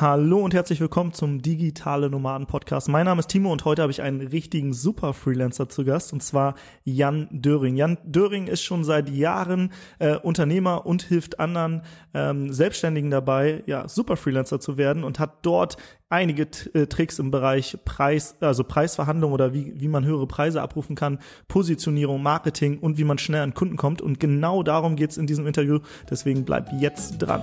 Hallo und herzlich willkommen zum Digitale Nomaden Podcast. Mein Name ist Timo und heute habe ich einen richtigen Super Freelancer zu Gast und zwar Jan Döring. Jan Döring ist schon seit Jahren äh, Unternehmer und hilft anderen ähm, Selbstständigen dabei, ja, Super Freelancer zu werden und hat dort einige äh, Tricks im Bereich Preis, also Preisverhandlung oder wie, wie man höhere Preise abrufen kann, Positionierung, Marketing und wie man schnell an Kunden kommt. Und genau darum geht's in diesem Interview. Deswegen bleib jetzt dran.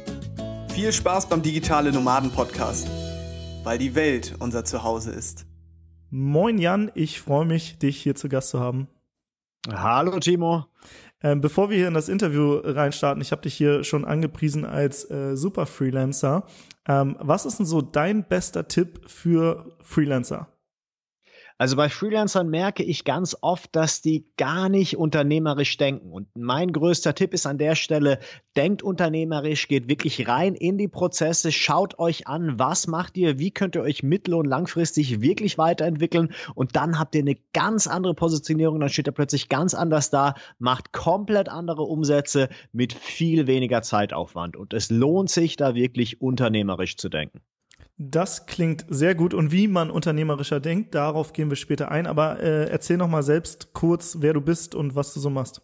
Viel Spaß beim Digitale Nomaden Podcast, weil die Welt unser Zuhause ist. Moin Jan, ich freue mich, dich hier zu Gast zu haben. Hallo Timo. Ähm, bevor wir hier in das Interview reinstarten, ich habe dich hier schon angepriesen als äh, Super Freelancer. Ähm, was ist denn so dein bester Tipp für Freelancer? Also bei Freelancern merke ich ganz oft, dass die gar nicht unternehmerisch denken. Und mein größter Tipp ist an der Stelle, denkt unternehmerisch, geht wirklich rein in die Prozesse, schaut euch an, was macht ihr, wie könnt ihr euch mittel- und langfristig wirklich weiterentwickeln und dann habt ihr eine ganz andere Positionierung, dann steht er plötzlich ganz anders da, macht komplett andere Umsätze mit viel weniger Zeitaufwand. Und es lohnt sich da wirklich unternehmerisch zu denken. Das klingt sehr gut und wie man unternehmerischer denkt, darauf gehen wir später ein. Aber äh, erzähl noch mal selbst kurz, wer du bist und was du so machst.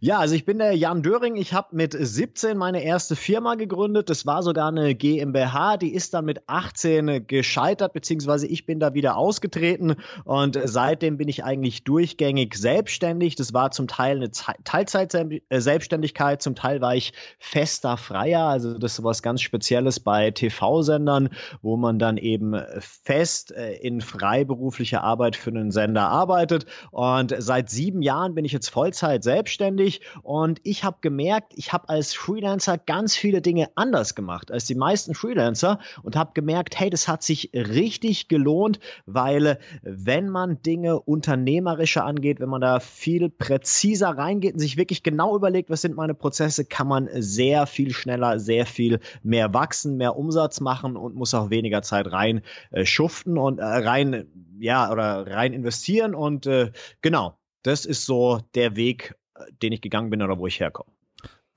Ja, also ich bin der Jan Döring. Ich habe mit 17 meine erste Firma gegründet. Das war sogar eine GmbH. Die ist dann mit 18 gescheitert, beziehungsweise ich bin da wieder ausgetreten. Und seitdem bin ich eigentlich durchgängig selbstständig. Das war zum Teil eine Teilzeit-Selbstständigkeit, zum Teil war ich fester Freier. Also das ist was ganz Spezielles bei TV-Sendern, wo man dann eben fest äh, in freiberuflicher Arbeit für einen Sender arbeitet. Und seit sieben Jahren bin ich jetzt Vollzeit selbstständig selbstständig und ich habe gemerkt, ich habe als Freelancer ganz viele Dinge anders gemacht als die meisten Freelancer und habe gemerkt, hey, das hat sich richtig gelohnt, weil wenn man Dinge unternehmerischer angeht, wenn man da viel präziser reingeht und sich wirklich genau überlegt, was sind meine Prozesse, kann man sehr viel schneller, sehr viel mehr wachsen, mehr Umsatz machen und muss auch weniger Zeit rein äh, schuften und äh, rein ja oder rein investieren und äh, genau das ist so der Weg, den ich gegangen bin oder wo ich herkomme.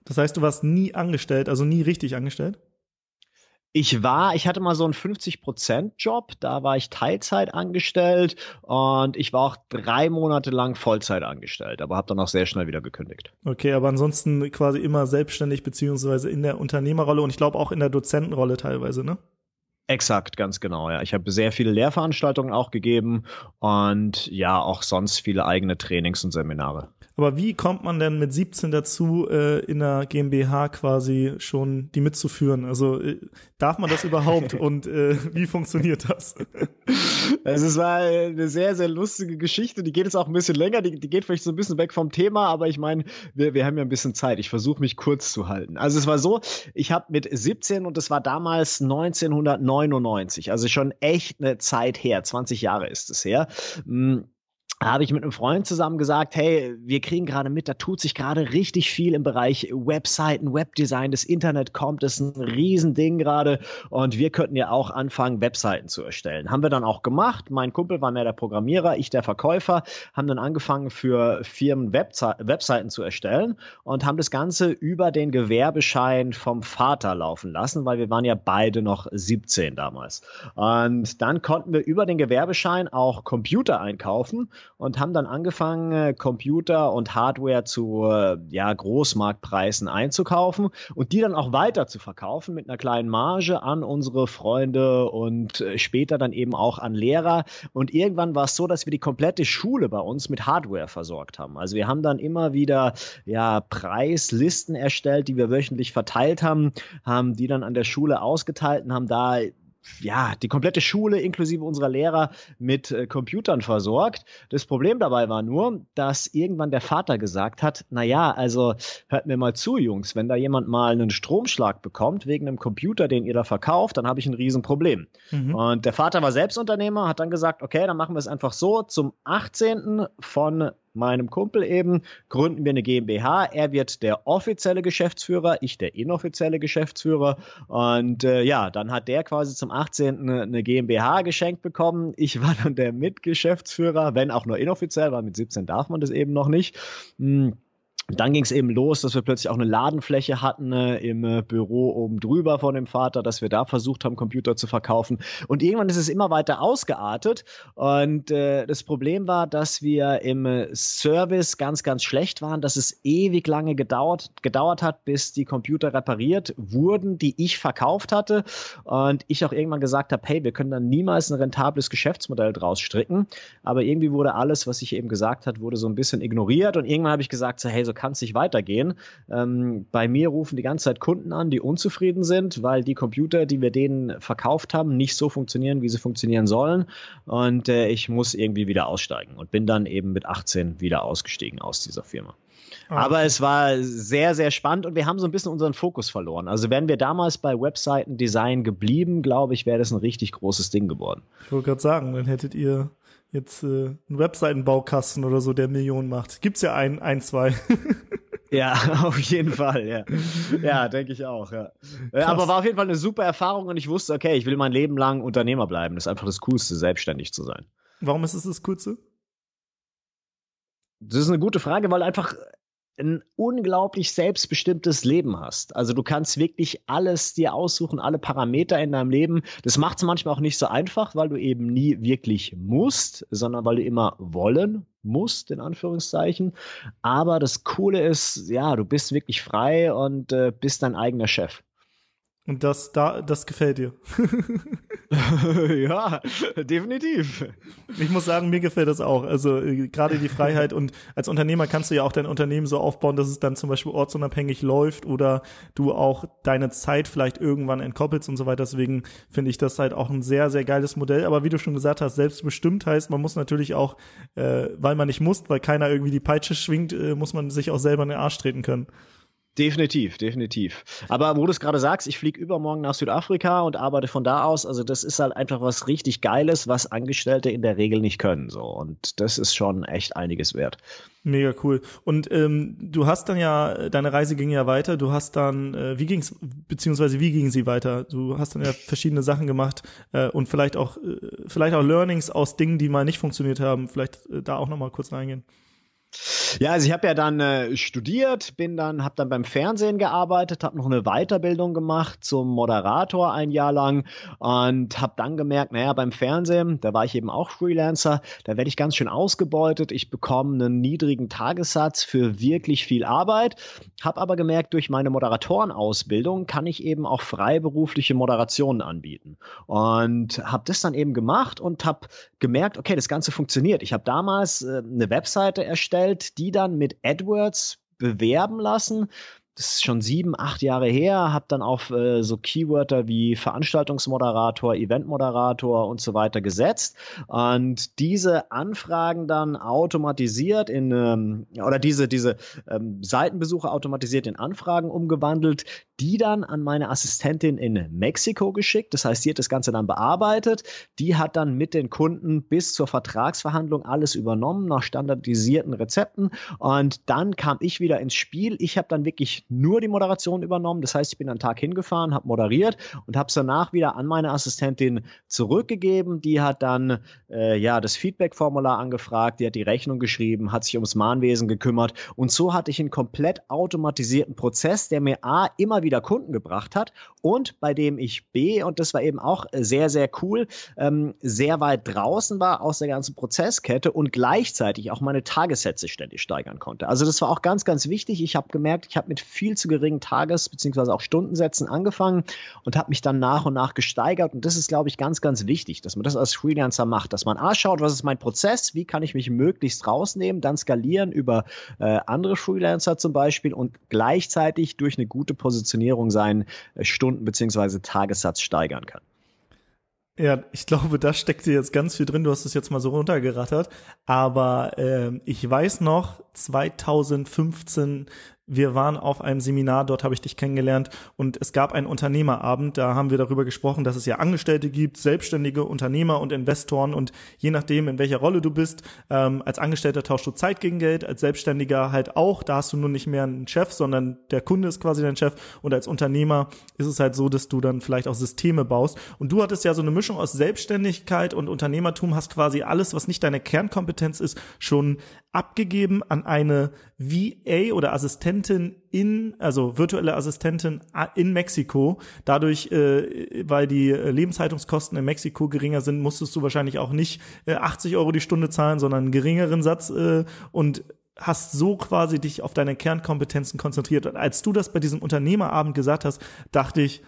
Das heißt, du warst nie angestellt, also nie richtig angestellt? Ich war, ich hatte mal so einen 50-Prozent-Job, da war ich Teilzeit angestellt und ich war auch drei Monate lang Vollzeit angestellt, aber habe dann auch sehr schnell wieder gekündigt. Okay, aber ansonsten quasi immer selbstständig beziehungsweise in der Unternehmerrolle und ich glaube auch in der Dozentenrolle teilweise, ne? Exakt, ganz genau, ja. Ich habe sehr viele Lehrveranstaltungen auch gegeben und ja, auch sonst viele eigene Trainings und Seminare. Aber wie kommt man denn mit 17 dazu, äh, in einer GmbH quasi schon die mitzuführen? Also äh, darf man das überhaupt und äh, wie funktioniert das? Also es war eine sehr, sehr lustige Geschichte. Die geht jetzt auch ein bisschen länger, die, die geht vielleicht so ein bisschen weg vom Thema, aber ich meine, wir, wir haben ja ein bisschen Zeit. Ich versuche mich kurz zu halten. Also es war so, ich habe mit 17 und es war damals 1999, also schon echt eine Zeit her, 20 Jahre ist es her. Hm, habe ich mit einem Freund zusammen gesagt, hey, wir kriegen gerade mit, da tut sich gerade richtig viel im Bereich Webseiten, Webdesign, das Internet kommt, das ist ein Riesending gerade und wir könnten ja auch anfangen, Webseiten zu erstellen. Haben wir dann auch gemacht. Mein Kumpel war mehr der Programmierer, ich der Verkäufer, haben dann angefangen für Firmen Webse Webseiten zu erstellen und haben das Ganze über den Gewerbeschein vom Vater laufen lassen, weil wir waren ja beide noch 17 damals. Und dann konnten wir über den Gewerbeschein auch Computer einkaufen und haben dann angefangen, äh, Computer und Hardware zu äh, ja, Großmarktpreisen einzukaufen und die dann auch weiter zu verkaufen mit einer kleinen Marge an unsere Freunde und äh, später dann eben auch an Lehrer. Und irgendwann war es so, dass wir die komplette Schule bei uns mit Hardware versorgt haben. Also wir haben dann immer wieder ja, Preislisten erstellt, die wir wöchentlich verteilt haben, haben die dann an der Schule ausgeteilt und haben da ja, die komplette Schule inklusive unserer Lehrer mit äh, Computern versorgt. Das Problem dabei war nur, dass irgendwann der Vater gesagt hat, na ja, also hört mir mal zu, Jungs, wenn da jemand mal einen Stromschlag bekommt wegen einem Computer, den ihr da verkauft, dann habe ich ein Riesenproblem. Mhm. Und der Vater war Selbstunternehmer, hat dann gesagt, okay, dann machen wir es einfach so, zum 18. von meinem Kumpel eben, gründen wir eine GmbH. Er wird der offizielle Geschäftsführer, ich der inoffizielle Geschäftsführer. Und äh, ja, dann hat der quasi zum 18. eine GmbH geschenkt bekommen. Ich war dann der Mitgeschäftsführer, wenn auch nur inoffiziell, weil mit 17 darf man das eben noch nicht. Hm. Dann ging es eben los, dass wir plötzlich auch eine Ladenfläche hatten äh, im äh, Büro oben drüber von dem Vater, dass wir da versucht haben, Computer zu verkaufen. Und irgendwann ist es immer weiter ausgeartet. Und äh, das Problem war, dass wir im äh, Service ganz, ganz schlecht waren, dass es ewig lange gedauert, gedauert hat, bis die Computer repariert wurden, die ich verkauft hatte. Und ich auch irgendwann gesagt habe, hey, wir können dann niemals ein rentables Geschäftsmodell draus stricken. Aber irgendwie wurde alles, was ich eben gesagt hat, wurde so ein bisschen ignoriert. Und irgendwann habe ich gesagt, so, hey, so kann es nicht weitergehen. Ähm, bei mir rufen die ganze Zeit Kunden an, die unzufrieden sind, weil die Computer, die wir denen verkauft haben, nicht so funktionieren, wie sie funktionieren sollen. Und äh, ich muss irgendwie wieder aussteigen und bin dann eben mit 18 wieder ausgestiegen aus dieser Firma. Ah, okay. Aber es war sehr, sehr spannend und wir haben so ein bisschen unseren Fokus verloren. Also wären wir damals bei Webseitendesign geblieben, glaube ich, wäre das ein richtig großes Ding geworden. Ich wollte gerade sagen, dann hättet ihr jetzt äh, einen Webseitenbaukasten oder so, der Millionen macht. Gibt's ja ein, ein, zwei. ja, auf jeden Fall, ja. Ja, denke ich auch, ja. Äh, Krass. Aber war auf jeden Fall eine super Erfahrung und ich wusste, okay, ich will mein Leben lang Unternehmer bleiben. Das ist einfach das Coolste, selbstständig zu sein. Warum ist es das Coolste? Das ist eine gute Frage, weil einfach ein unglaublich selbstbestimmtes Leben hast. Also du kannst wirklich alles dir aussuchen, alle Parameter in deinem Leben. Das macht es manchmal auch nicht so einfach, weil du eben nie wirklich musst, sondern weil du immer wollen musst, in Anführungszeichen. Aber das Coole ist, ja, du bist wirklich frei und äh, bist dein eigener Chef. Und das, da, das gefällt dir. ja, definitiv. Ich muss sagen, mir gefällt das auch. Also äh, gerade die Freiheit und als Unternehmer kannst du ja auch dein Unternehmen so aufbauen, dass es dann zum Beispiel ortsunabhängig läuft oder du auch deine Zeit vielleicht irgendwann entkoppelst und so weiter. Deswegen finde ich das halt auch ein sehr, sehr geiles Modell. Aber wie du schon gesagt hast, selbstbestimmt heißt, man muss natürlich auch, äh, weil man nicht muss, weil keiner irgendwie die Peitsche schwingt, äh, muss man sich auch selber in den Arsch treten können. Definitiv, definitiv. Aber wo du es gerade sagst, ich fliege übermorgen nach Südafrika und arbeite von da aus. Also das ist halt einfach was richtig Geiles, was Angestellte in der Regel nicht können. So und das ist schon echt einiges wert. Mega cool. Und ähm, du hast dann ja, deine Reise ging ja weiter. Du hast dann, äh, wie ging's, beziehungsweise wie ging sie weiter? Du hast dann ja verschiedene Sachen gemacht äh, und vielleicht auch, äh, vielleicht auch Learnings aus Dingen, die mal nicht funktioniert haben. Vielleicht äh, da auch noch mal kurz reingehen. Ja, also ich habe ja dann äh, studiert, bin dann, habe dann beim Fernsehen gearbeitet, habe noch eine Weiterbildung gemacht zum Moderator ein Jahr lang und habe dann gemerkt, naja, beim Fernsehen, da war ich eben auch Freelancer, da werde ich ganz schön ausgebeutet, ich bekomme einen niedrigen Tagessatz für wirklich viel Arbeit, habe aber gemerkt, durch meine Moderatorenausbildung kann ich eben auch freiberufliche Moderationen anbieten. Und habe das dann eben gemacht und habe gemerkt, okay, das Ganze funktioniert. Ich habe damals äh, eine Webseite erstellt, die dann mit AdWords bewerben lassen. Das ist schon sieben, acht Jahre her, habe dann auf äh, so Keywörter wie Veranstaltungsmoderator, Eventmoderator und so weiter gesetzt. Und diese Anfragen dann automatisiert in ähm, oder diese diese ähm, Seitenbesuche automatisiert in Anfragen umgewandelt, die dann an meine Assistentin in Mexiko geschickt. Das heißt, sie hat das Ganze dann bearbeitet. Die hat dann mit den Kunden bis zur Vertragsverhandlung alles übernommen nach standardisierten Rezepten und dann kam ich wieder ins Spiel. Ich habe dann wirklich nur die Moderation übernommen. Das heißt, ich bin einen Tag hingefahren, habe moderiert und habe es danach wieder an meine Assistentin zurückgegeben. Die hat dann äh, ja das Feedback-Formular angefragt, die hat die Rechnung geschrieben, hat sich ums Mahnwesen gekümmert und so hatte ich einen komplett automatisierten Prozess, der mir a immer wieder Kunden gebracht hat und bei dem ich b und das war eben auch sehr sehr cool ähm, sehr weit draußen war aus der ganzen Prozesskette und gleichzeitig auch meine Tagessätze ständig steigern konnte. Also das war auch ganz ganz wichtig. Ich habe gemerkt, ich habe mit viel zu geringen Tages- bzw. auch Stundensätzen angefangen und habe mich dann nach und nach gesteigert. Und das ist, glaube ich, ganz, ganz wichtig, dass man das als Freelancer macht, dass man A schaut, was ist mein Prozess, wie kann ich mich möglichst rausnehmen, dann skalieren über äh, andere Freelancer zum Beispiel und gleichzeitig durch eine gute Positionierung seinen äh, Stunden- bzw. Tagessatz steigern kann. Ja, ich glaube, da steckt dir jetzt ganz viel drin. Du hast es jetzt mal so runtergerattert. Aber äh, ich weiß noch, 2015 wir waren auf einem Seminar, dort habe ich dich kennengelernt und es gab einen Unternehmerabend, da haben wir darüber gesprochen, dass es ja Angestellte gibt, selbstständige Unternehmer und Investoren und je nachdem, in welcher Rolle du bist, ähm, als Angestellter tauschst du Zeit gegen Geld, als Selbstständiger halt auch, da hast du nur nicht mehr einen Chef, sondern der Kunde ist quasi dein Chef. Und als Unternehmer ist es halt so, dass du dann vielleicht auch Systeme baust. Und du hattest ja so eine Mischung aus Selbstständigkeit und Unternehmertum, hast quasi alles, was nicht deine Kernkompetenz ist, schon abgegeben an eine VA oder Assistentin in, also virtuelle Assistentin in Mexiko. Dadurch, äh, weil die Lebenshaltungskosten in Mexiko geringer sind, musstest du wahrscheinlich auch nicht äh, 80 Euro die Stunde zahlen, sondern einen geringeren Satz äh, und hast so quasi dich auf deine Kernkompetenzen konzentriert. Und als du das bei diesem Unternehmerabend gesagt hast, dachte ich,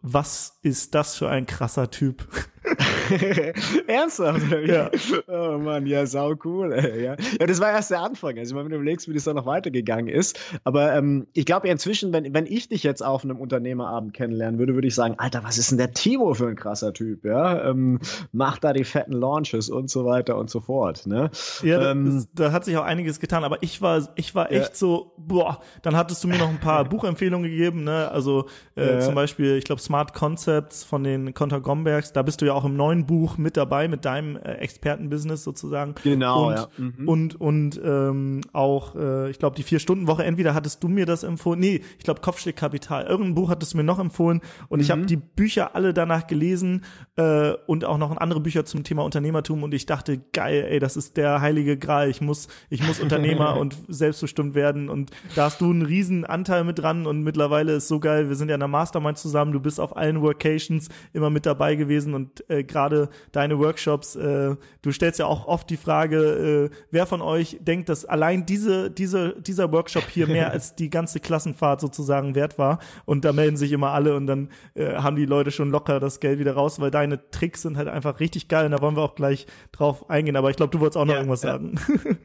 was ist das für ein krasser Typ? Ernsthaft? Ja. Oh Mann, ja, sau cool. Ey, ja. ja, das war erst der Anfang. Also, wenn du überlegst, wie das dann noch weitergegangen ist. Aber ähm, ich glaube inzwischen, wenn, wenn ich dich jetzt auf einem Unternehmerabend kennenlernen würde, würde ich sagen, Alter, was ist denn der Timo für ein krasser Typ? Ja, ähm, macht da die fetten Launches und so weiter und so fort. Ne? Ja, ähm, das, da hat sich auch einiges getan. Aber ich war, ich war echt ja. so, boah, dann hattest du mir noch ein paar Buchempfehlungen gegeben. Ne? Also äh, ja. zum Beispiel, ich glaube, Smart Concepts von den Konter Gombergs. Da bist du ja auch im neuen Buch mit dabei, mit deinem äh, Expertenbusiness sozusagen. Genau, und, ja. Mhm. Und, und ähm, auch, äh, ich glaube, die Vier-Stunden-Woche, entweder hattest du mir das empfohlen, nee, ich glaube, Kopfschlägkapital, irgendein Buch hattest du mir noch empfohlen und mhm. ich habe die Bücher alle danach gelesen äh, und auch noch andere Bücher zum Thema Unternehmertum und ich dachte, geil, ey, das ist der heilige Gral, ich muss, ich muss Unternehmer und selbstbestimmt werden und da hast du einen riesen Anteil mit dran und mittlerweile ist so geil, wir sind ja in der Mastermind zusammen, du bist auf allen Workations immer mit dabei gewesen und äh, gerade deine Workshops, äh, du stellst ja auch oft die Frage, äh, wer von euch denkt, dass allein diese, diese, dieser Workshop hier mehr als die ganze Klassenfahrt sozusagen wert war. Und da melden sich immer alle und dann äh, haben die Leute schon locker das Geld wieder raus, weil deine Tricks sind halt einfach richtig geil und da wollen wir auch gleich drauf eingehen. Aber ich glaube, du wolltest auch noch ja, irgendwas ja. sagen.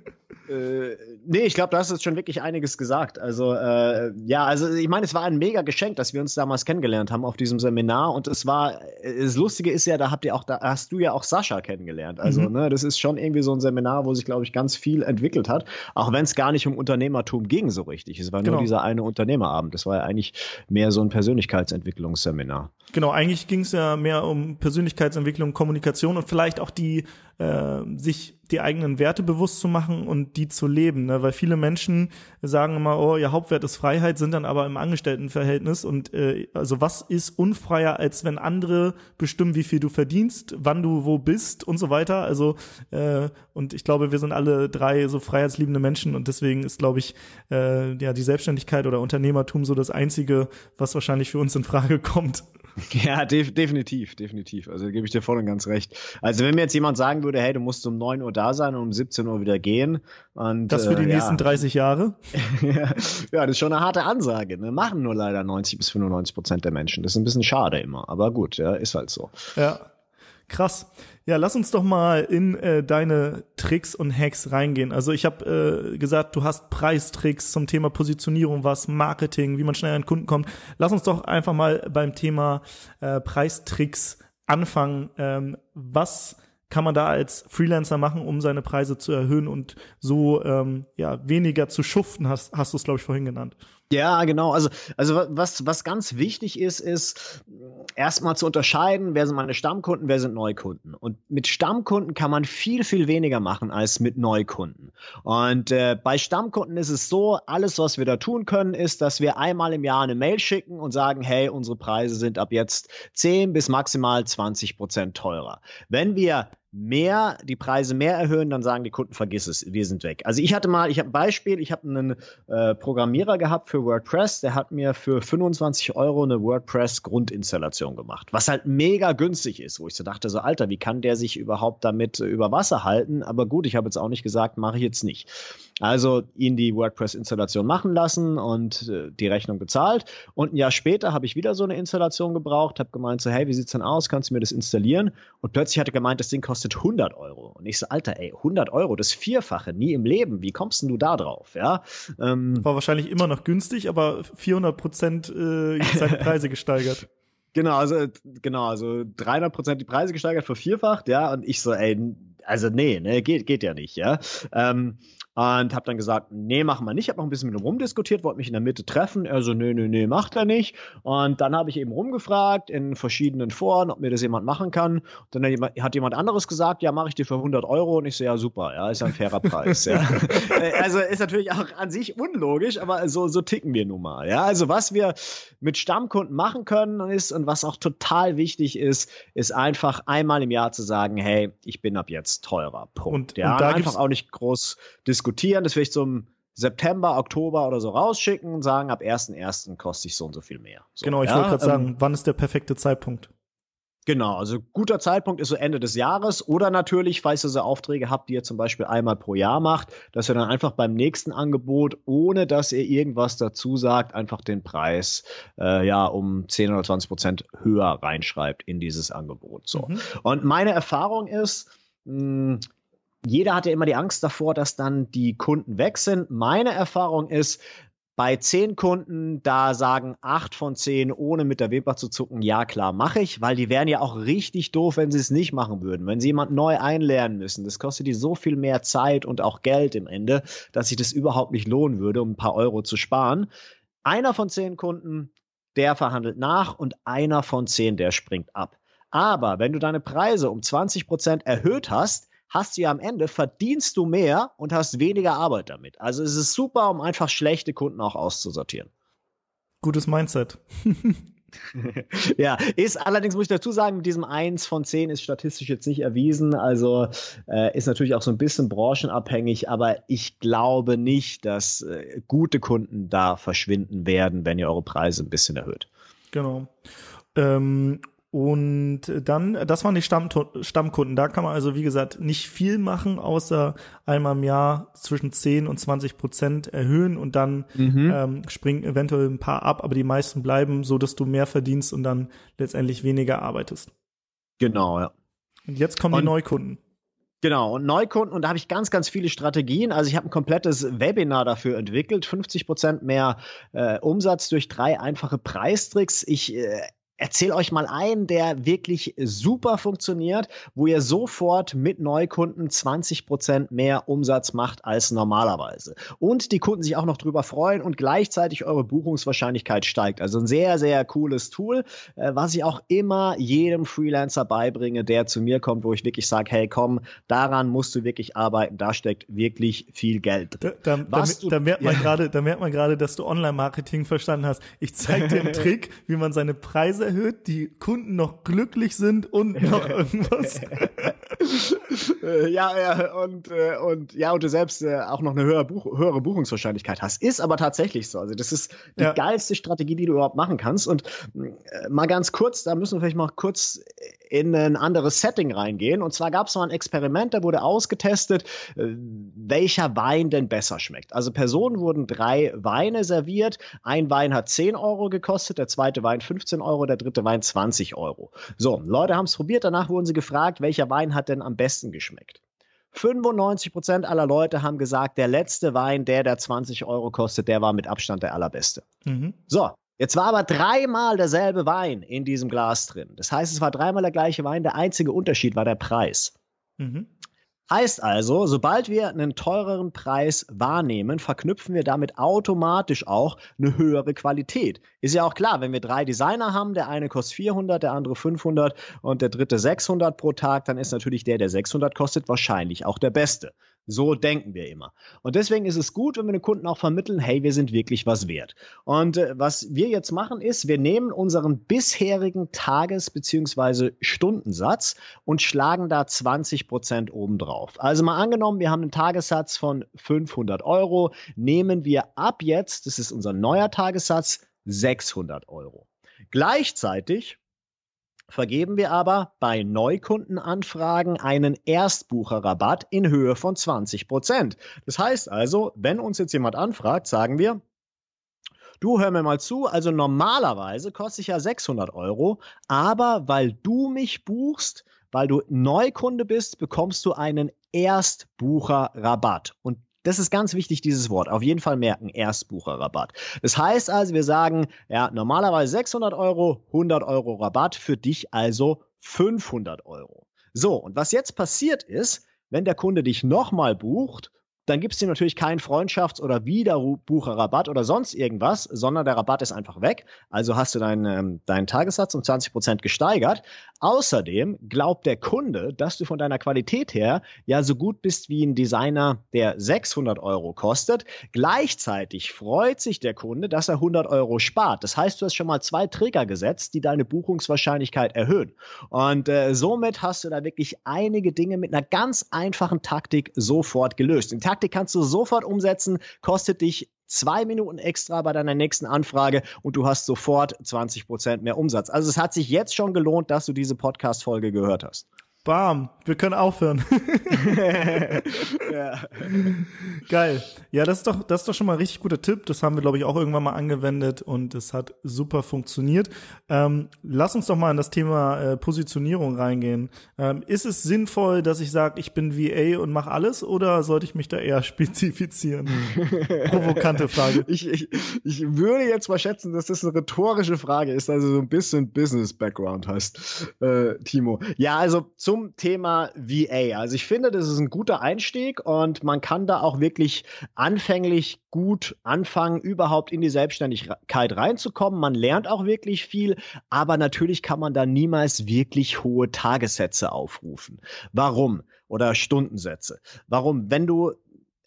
Äh, nee, ich glaube, du hast jetzt schon wirklich einiges gesagt. Also, äh, ja, also ich meine, es war ein mega Geschenk, dass wir uns damals kennengelernt haben auf diesem Seminar. Und es war, das Lustige ist ja, da habt ihr auch, da hast du ja auch Sascha kennengelernt. Also, mhm. ne, das ist schon irgendwie so ein Seminar, wo sich, glaube ich, ganz viel entwickelt hat. Auch wenn es gar nicht um Unternehmertum ging so richtig. Es war genau. nur dieser eine Unternehmerabend. Das war ja eigentlich mehr so ein Persönlichkeitsentwicklungsseminar. Genau, eigentlich ging es ja mehr um Persönlichkeitsentwicklung, Kommunikation und vielleicht auch die äh, sich die eigenen Werte bewusst zu machen und die zu leben, ne? weil viele Menschen sagen immer, oh, ihr Hauptwert ist Freiheit, sind dann aber im Angestelltenverhältnis und äh, also was ist unfreier, als wenn andere bestimmen, wie viel du verdienst, wann du wo bist und so weiter, also äh, und ich glaube, wir sind alle drei so freiheitsliebende Menschen und deswegen ist, glaube ich, äh, ja die Selbstständigkeit oder Unternehmertum so das einzige, was wahrscheinlich für uns in Frage kommt. Ja, def definitiv, definitiv. Also da gebe ich dir voll und ganz recht. Also wenn mir jetzt jemand sagen würde, hey, du musst um 9 Uhr da sein und um 17 Uhr wieder gehen. Und, das für die äh, nächsten ja. 30 Jahre? ja, das ist schon eine harte Ansage. Ne? Machen nur leider 90 bis 95 Prozent der Menschen. Das ist ein bisschen schade immer. Aber gut, ja, ist halt so. Ja. Krass. Ja, lass uns doch mal in äh, deine Tricks und Hacks reingehen. Also ich habe äh, gesagt, du hast Preistricks zum Thema Positionierung, was Marketing, wie man schnell an Kunden kommt. Lass uns doch einfach mal beim Thema äh, Preistricks anfangen. Ähm, was kann man da als Freelancer machen, um seine Preise zu erhöhen und so ähm, ja weniger zu schuften? Hast, hast du es glaube ich vorhin genannt? Ja, genau. Also, also was, was ganz wichtig ist, ist erstmal zu unterscheiden, wer sind meine Stammkunden, wer sind Neukunden. Und mit Stammkunden kann man viel, viel weniger machen als mit Neukunden. Und äh, bei Stammkunden ist es so, alles, was wir da tun können, ist, dass wir einmal im Jahr eine Mail schicken und sagen, hey, unsere Preise sind ab jetzt 10 bis maximal 20 Prozent teurer. Wenn wir mehr, die Preise mehr erhöhen, dann sagen die Kunden, vergiss es, wir sind weg. Also ich hatte mal, ich habe ein Beispiel, ich habe einen äh, Programmierer gehabt für WordPress, der hat mir für 25 Euro eine WordPress-Grundinstallation gemacht, was halt mega günstig ist, wo ich so dachte, so Alter, wie kann der sich überhaupt damit über Wasser halten? Aber gut, ich habe jetzt auch nicht gesagt, mache ich jetzt nicht. Also ihn die WordPress-Installation machen lassen und äh, die Rechnung bezahlt. Und ein Jahr später habe ich wieder so eine Installation gebraucht, habe gemeint so, hey, wie sieht's denn aus? Kannst du mir das installieren? Und plötzlich hatte gemeint, das Ding kostet 100 Euro. Und ich so, Alter, ey, 100 Euro, das Vierfache, nie im Leben. Wie kommst denn du da drauf? Ja. Ähm, War wahrscheinlich immer noch günstig, aber 400 Prozent äh, seine Preise gesteigert. Genau, also genau, also 300 Prozent die Preise gesteigert, vervierfacht, ja, und ich so, ey, also nee, ne, geht, geht ja nicht, ja. Ähm, und habe dann gesagt, nee, machen wir nicht. Habe noch ein bisschen mit ihm rumdiskutiert, wollte mich in der Mitte treffen. Er so, nee, nee, nee, macht er nicht. Und dann habe ich eben rumgefragt in verschiedenen Foren, ob mir das jemand machen kann. Und dann hat jemand anderes gesagt, ja, mache ich dir für 100 Euro. Und ich so, ja, super, ja, ist ja ein fairer Preis. ja. Also ist natürlich auch an sich unlogisch, aber so, so ticken wir nun mal. Ja, also was wir mit Stammkunden machen können ist und was auch total wichtig ist, ist einfach einmal im Jahr zu sagen, hey, ich bin ab jetzt teurer. Punkt. Und, ja, und da einfach auch nicht groß diskutieren diskutieren, das vielleicht so im September, Oktober oder so rausschicken und sagen, ab 1.1. kostet ich so und so viel mehr. So, genau, ich ja, wollte gerade sagen, ähm, wann ist der perfekte Zeitpunkt? Genau, also guter Zeitpunkt ist so Ende des Jahres oder natürlich, falls ihr so Aufträge habt, die ihr zum Beispiel einmal pro Jahr macht, dass ihr dann einfach beim nächsten Angebot, ohne dass ihr irgendwas dazu sagt, einfach den Preis äh, ja um 10 oder 20 Prozent höher reinschreibt in dieses Angebot. So. Mhm. Und meine Erfahrung ist, mh, hm, jeder hat ja immer die Angst davor, dass dann die Kunden weg sind. Meine Erfahrung ist, bei zehn Kunden, da sagen acht von zehn, ohne mit der Wimper zu zucken, ja klar, mache ich, weil die wären ja auch richtig doof, wenn sie es nicht machen würden. Wenn sie jemand neu einlernen müssen, das kostet die so viel mehr Zeit und auch Geld im Ende, dass sich das überhaupt nicht lohnen würde, um ein paar Euro zu sparen. Einer von zehn Kunden, der verhandelt nach und einer von zehn, der springt ab. Aber wenn du deine Preise um 20 Prozent erhöht hast, hast du ja am Ende, verdienst du mehr und hast weniger Arbeit damit. Also es ist super, um einfach schlechte Kunden auch auszusortieren. Gutes Mindset. ja, ist allerdings, muss ich dazu sagen, mit diesem 1 von 10 ist statistisch jetzt nicht erwiesen. Also äh, ist natürlich auch so ein bisschen branchenabhängig, aber ich glaube nicht, dass äh, gute Kunden da verschwinden werden, wenn ihr eure Preise ein bisschen erhöht. Genau. Ähm, und dann, das waren die Stamm Stammkunden. Da kann man also, wie gesagt, nicht viel machen, außer einmal im Jahr zwischen 10 und 20 Prozent erhöhen und dann mhm. ähm, springen eventuell ein paar ab, aber die meisten bleiben so, dass du mehr verdienst und dann letztendlich weniger arbeitest. Genau, ja. Und jetzt kommen und die Neukunden. Genau, und Neukunden, und da habe ich ganz, ganz viele Strategien. Also ich habe ein komplettes Webinar dafür entwickelt, 50 Prozent mehr äh, Umsatz durch drei einfache Preistricks. Ich äh, erzähle euch mal einen, der wirklich super funktioniert, wo ihr sofort mit Neukunden 20 Prozent mehr Umsatz macht als normalerweise. Und die Kunden sich auch noch drüber freuen und gleichzeitig eure Buchungswahrscheinlichkeit steigt. Also ein sehr, sehr cooles Tool, äh, was ich auch immer jedem Freelancer beibringe, der zu mir kommt, wo ich wirklich sage, hey komm, daran musst du wirklich arbeiten, da steckt wirklich viel Geld drin. Da, da, da, da merkt man ja. gerade, da merkt man gerade, dass du Online-Marketing verstanden hast. Ich zeige dir einen Trick, wie man seine Preise erhöht, die Kunden noch glücklich sind und noch irgendwas. Äh, ja, ja, und, äh, und ja, und du selbst äh, auch noch eine höhere, Buch höhere Buchungswahrscheinlichkeit hast. Ist aber tatsächlich so. Also, das ist die ja. geilste Strategie, die du überhaupt machen kannst. Und äh, mal ganz kurz, da müssen wir vielleicht mal kurz in ein anderes Setting reingehen. Und zwar gab es mal ein Experiment, da wurde ausgetestet, welcher Wein denn besser schmeckt. Also Personen wurden drei Weine serviert. Ein Wein hat 10 Euro gekostet, der zweite Wein 15 Euro, der dritte Wein 20 Euro. So, Leute haben es probiert, danach wurden sie gefragt, welcher Wein hat denn am besten geschmeckt. 95 Prozent aller Leute haben gesagt, der letzte Wein, der der 20 Euro kostet, der war mit Abstand der allerbeste. Mhm. So, Jetzt war aber dreimal derselbe Wein in diesem Glas drin. Das heißt, es war dreimal der gleiche Wein. Der einzige Unterschied war der Preis. Mhm. Heißt also, sobald wir einen teureren Preis wahrnehmen, verknüpfen wir damit automatisch auch eine höhere Qualität. Ist ja auch klar, wenn wir drei Designer haben, der eine kostet 400, der andere 500 und der dritte 600 pro Tag, dann ist natürlich der, der 600 kostet, wahrscheinlich auch der beste. So denken wir immer. Und deswegen ist es gut, wenn wir den Kunden auch vermitteln, hey, wir sind wirklich was wert. Und äh, was wir jetzt machen ist, wir nehmen unseren bisherigen Tages- bzw. Stundensatz und schlagen da 20 Prozent obendrauf. Also mal angenommen, wir haben einen Tagessatz von 500 Euro, nehmen wir ab jetzt, das ist unser neuer Tagessatz, 600 Euro. Gleichzeitig vergeben wir aber bei Neukundenanfragen einen Erstbucherrabatt in Höhe von 20 Prozent. Das heißt also, wenn uns jetzt jemand anfragt, sagen wir, Du hör mir mal zu, also normalerweise kostet ich ja 600 Euro, aber weil du mich buchst, weil du Neukunde bist, bekommst du einen Erstbucherrabatt. Und das ist ganz wichtig, dieses Wort. Auf jeden Fall merken, Erstbucherrabatt. Das heißt also, wir sagen, ja, normalerweise 600 Euro, 100 Euro Rabatt, für dich also 500 Euro. So, und was jetzt passiert ist, wenn der Kunde dich nochmal bucht, dann gibt es ihm natürlich keinen Freundschafts- oder Wiederbucherrabatt oder sonst irgendwas, sondern der Rabatt ist einfach weg. Also hast du deinen, ähm, deinen Tagessatz um 20 Prozent gesteigert. Außerdem glaubt der Kunde, dass du von deiner Qualität her ja so gut bist wie ein Designer, der 600 Euro kostet. Gleichzeitig freut sich der Kunde, dass er 100 Euro spart. Das heißt, du hast schon mal zwei Trigger gesetzt, die deine Buchungswahrscheinlichkeit erhöhen. Und äh, somit hast du da wirklich einige Dinge mit einer ganz einfachen Taktik sofort gelöst. Die Taktik kannst du sofort umsetzen, kostet dich zwei Minuten extra bei deiner nächsten Anfrage und du hast sofort 20 Prozent mehr Umsatz. Also es hat sich jetzt schon gelohnt, dass du diese Podcast-Folge gehört hast. Bam, wir können aufhören. ja. Geil. Ja, das ist doch, das ist doch schon mal ein richtig guter Tipp. Das haben wir, glaube ich, auch irgendwann mal angewendet und es hat super funktioniert. Ähm, lass uns doch mal in das Thema äh, Positionierung reingehen. Ähm, ist es sinnvoll, dass ich sage, ich bin VA und mache alles oder sollte ich mich da eher spezifizieren? Provokante Frage. Ich, ich, ich würde jetzt mal schätzen, dass das eine rhetorische Frage ist, also so ein bisschen Business-Background heißt, äh, Timo. Ja, also zum zum Thema VA. Also ich finde, das ist ein guter Einstieg und man kann da auch wirklich anfänglich gut anfangen, überhaupt in die Selbstständigkeit reinzukommen. Man lernt auch wirklich viel, aber natürlich kann man da niemals wirklich hohe Tagessätze aufrufen. Warum? Oder Stundensätze. Warum? Wenn du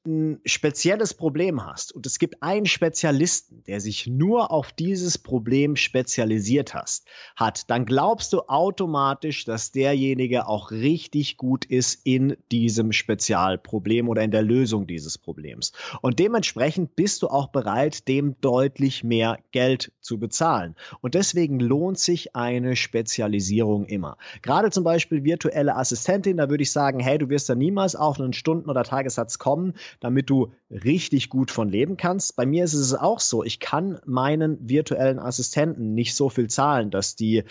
ein spezielles Problem hast und es gibt einen Spezialisten, der sich nur auf dieses Problem spezialisiert hast, hat, dann glaubst du automatisch, dass derjenige auch richtig gut ist in diesem Spezialproblem oder in der Lösung dieses Problems. Und dementsprechend bist du auch bereit, dem deutlich mehr Geld zu bezahlen. Und deswegen lohnt sich eine Spezialisierung immer. Gerade zum Beispiel virtuelle Assistentin, da würde ich sagen, hey, du wirst da niemals auf einen Stunden- oder Tagessatz kommen, damit du richtig gut von leben kannst. Bei mir ist es auch so, ich kann meinen virtuellen Assistenten nicht so viel zahlen, dass die äh,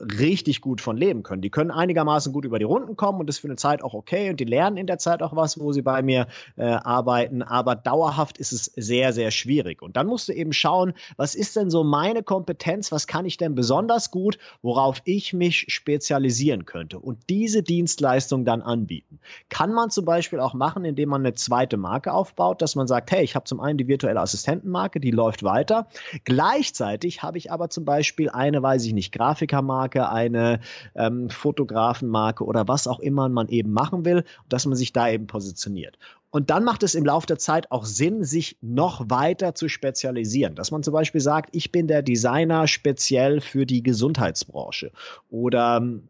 richtig gut von leben können. Die können einigermaßen gut über die Runden kommen und das für eine Zeit auch okay und die lernen in der Zeit auch was, wo sie bei mir äh, arbeiten, aber dauerhaft ist es sehr, sehr schwierig. Und dann musst du eben schauen, was ist denn so meine Kompetenz, was kann ich denn besonders gut, worauf ich mich spezialisieren könnte und diese Dienstleistung dann anbieten. Kann man zum Beispiel auch machen, indem man eine zweite Marke aufbaut, dass man sagt, hey, ich habe zum einen die virtuelle Assistentenmarke, die läuft weiter. Gleichzeitig habe ich aber zum Beispiel eine, weiß ich nicht, Grafikermarke, eine ähm, Fotografenmarke oder was auch immer man eben machen will, dass man sich da eben positioniert. Und dann macht es im Laufe der Zeit auch Sinn, sich noch weiter zu spezialisieren. Dass man zum Beispiel sagt, ich bin der Designer speziell für die Gesundheitsbranche oder ähm,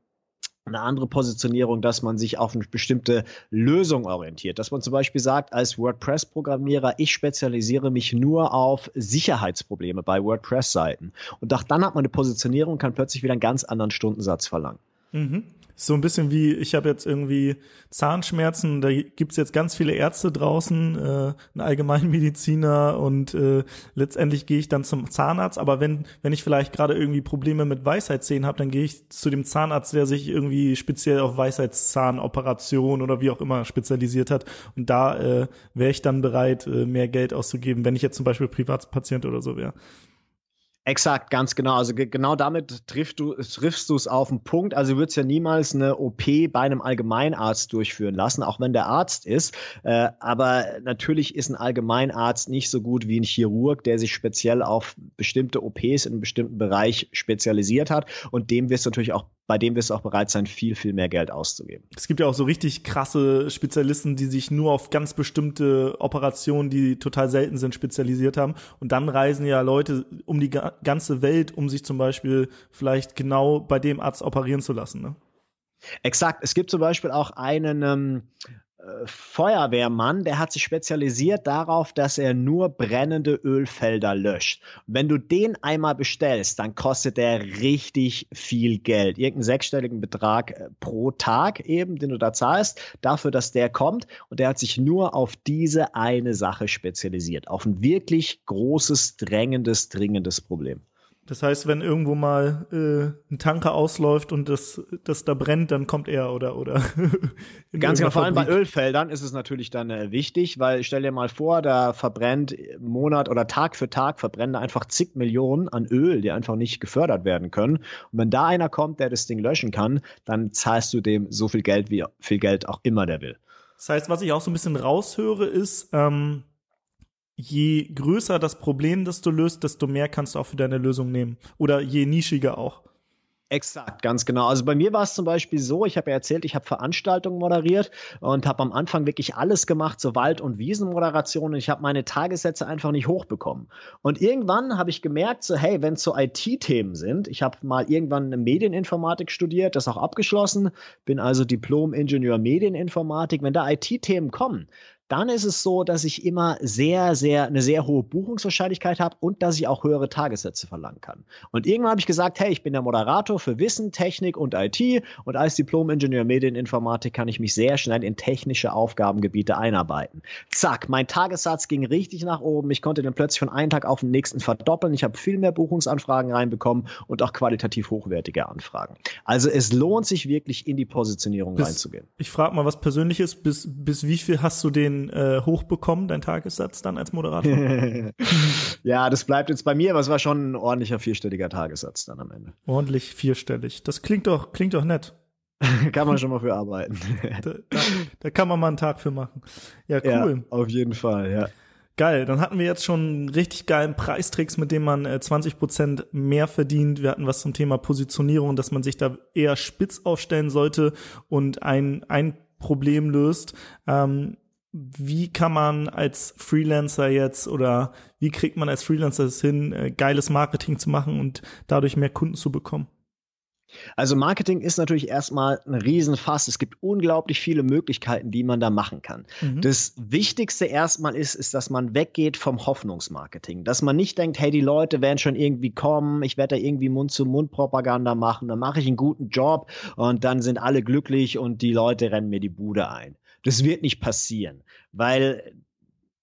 eine andere Positionierung, dass man sich auf eine bestimmte Lösung orientiert. Dass man zum Beispiel sagt, als WordPress-Programmierer, ich spezialisiere mich nur auf Sicherheitsprobleme bei WordPress-Seiten. Und auch dann hat man eine Positionierung, kann plötzlich wieder einen ganz anderen Stundensatz verlangen. Mhm. So ein bisschen wie, ich habe jetzt irgendwie Zahnschmerzen, da gibt's jetzt ganz viele Ärzte draußen, äh, einen Allgemeinmediziner und äh, letztendlich gehe ich dann zum Zahnarzt. Aber wenn, wenn ich vielleicht gerade irgendwie Probleme mit Weisheitszähnen habe, dann gehe ich zu dem Zahnarzt, der sich irgendwie speziell auf Weisheitszahnoperation oder wie auch immer spezialisiert hat. Und da äh, wäre ich dann bereit, äh, mehr Geld auszugeben, wenn ich jetzt zum Beispiel Privatpatient oder so wäre. Exakt, ganz genau. Also genau damit triffst du triffst du es auf den Punkt. Also du würdest ja niemals eine OP bei einem Allgemeinarzt durchführen lassen, auch wenn der Arzt ist. Äh, aber natürlich ist ein Allgemeinarzt nicht so gut wie ein Chirurg, der sich speziell auf bestimmte OPs in einem bestimmten Bereich spezialisiert hat. Und dem wirst du natürlich auch bei dem wirst du auch bereit sein, viel, viel mehr Geld auszugeben. Es gibt ja auch so richtig krasse Spezialisten, die sich nur auf ganz bestimmte Operationen, die total selten sind, spezialisiert haben. Und dann reisen ja Leute um die ganze Welt, um sich zum Beispiel vielleicht genau bei dem Arzt operieren zu lassen. Ne? Exakt. Es gibt zum Beispiel auch einen ähm, Feuerwehrmann, der hat sich spezialisiert darauf, dass er nur brennende Ölfelder löscht. wenn du den einmal bestellst, dann kostet der richtig viel Geld. Irgendeinen sechsstelligen Betrag äh, pro Tag eben, den du da zahlst, dafür, dass der kommt. Und der hat sich nur auf diese eine Sache spezialisiert. Auf ein wirklich großes, drängendes, dringendes Problem. Das heißt, wenn irgendwo mal äh, ein Tanker ausläuft und das, das da brennt, dann kommt er oder oder. Ganz genau. Vor allem bei Ölfeldern ist es natürlich dann äh, wichtig, weil stell dir mal vor, da verbrennt Monat oder Tag für Tag verbrennen einfach zig Millionen an Öl, die einfach nicht gefördert werden können. Und wenn da einer kommt, der das Ding löschen kann, dann zahlst du dem so viel Geld, wie viel Geld auch immer der will. Das heißt, was ich auch so ein bisschen raushöre, ist ähm je größer das Problem, das du löst, desto mehr kannst du auch für deine Lösung nehmen. Oder je nischiger auch. Exakt, ganz genau. Also bei mir war es zum Beispiel so, ich habe ja erzählt, ich habe Veranstaltungen moderiert und habe am Anfang wirklich alles gemacht, so Wald- und Wiesenmoderationen. Ich habe meine Tagessätze einfach nicht hochbekommen. Und irgendwann habe ich gemerkt, so hey, wenn es so IT-Themen sind, ich habe mal irgendwann eine Medieninformatik studiert, das auch abgeschlossen, bin also Diplom-Ingenieur Medieninformatik. Wenn da IT-Themen kommen, dann ist es so, dass ich immer sehr, sehr, eine sehr hohe Buchungswahrscheinlichkeit habe und dass ich auch höhere Tagessätze verlangen kann. Und irgendwann habe ich gesagt, hey, ich bin der Moderator für Wissen, Technik und IT und als Diplom-Ingenieur Medieninformatik kann ich mich sehr schnell in technische Aufgabengebiete einarbeiten. Zack, mein Tagessatz ging richtig nach oben. Ich konnte den plötzlich von einem Tag auf den nächsten verdoppeln. Ich habe viel mehr Buchungsanfragen reinbekommen und auch qualitativ hochwertige Anfragen. Also es lohnt sich wirklich in die Positionierung bis, reinzugehen. Ich frage mal was Persönliches. Bis, bis wie viel hast du den den äh, hochbekommen, dein Tagessatz dann als Moderator? ja, das bleibt jetzt bei mir, aber es war schon ein ordentlicher vierstelliger Tagessatz dann am Ende. Ordentlich vierstellig. Das klingt doch, klingt doch nett. kann man schon mal für arbeiten. da, da, da, kann man mal einen Tag für machen. Ja, cool. Ja, auf jeden Fall, ja. Geil, dann hatten wir jetzt schon richtig geilen Preistricks, mit dem man äh, 20% mehr verdient. Wir hatten was zum Thema Positionierung, dass man sich da eher spitz aufstellen sollte und ein, ein Problem löst. Ähm, wie kann man als Freelancer jetzt oder wie kriegt man als Freelancer es hin, äh, geiles Marketing zu machen und dadurch mehr Kunden zu bekommen? Also Marketing ist natürlich erstmal ein Riesenfass. Es gibt unglaublich viele Möglichkeiten, die man da machen kann. Mhm. Das Wichtigste erstmal ist, ist, dass man weggeht vom Hoffnungsmarketing. Dass man nicht denkt, hey, die Leute werden schon irgendwie kommen, ich werde da irgendwie Mund-zu-Mund-Propaganda machen, dann mache ich einen guten Job und dann sind alle glücklich und die Leute rennen mir die Bude ein. Das wird nicht passieren, weil